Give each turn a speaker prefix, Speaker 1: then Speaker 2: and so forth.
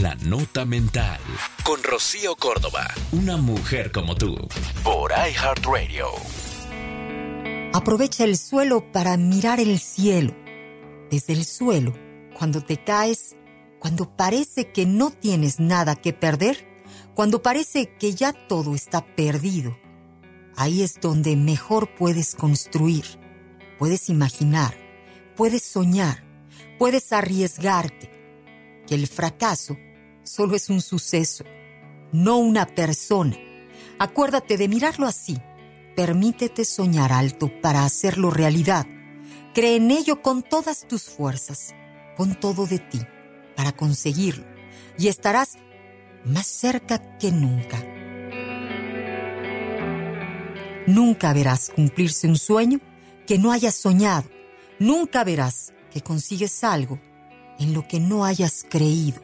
Speaker 1: La Nota Mental. Con Rocío Córdoba. Una mujer como tú. Por iHeartRadio.
Speaker 2: Aprovecha el suelo para mirar el cielo. Desde el suelo, cuando te caes, cuando parece que no tienes nada que perder, cuando parece que ya todo está perdido. Ahí es donde mejor puedes construir, puedes imaginar, puedes soñar, puedes arriesgarte que el fracaso solo es un suceso, no una persona. Acuérdate de mirarlo así. Permítete soñar alto para hacerlo realidad. Cree en ello con todas tus fuerzas, con todo de ti, para conseguirlo. Y estarás más cerca que nunca. Nunca verás cumplirse un sueño que no hayas soñado. Nunca verás que consigues algo en lo que no hayas creído.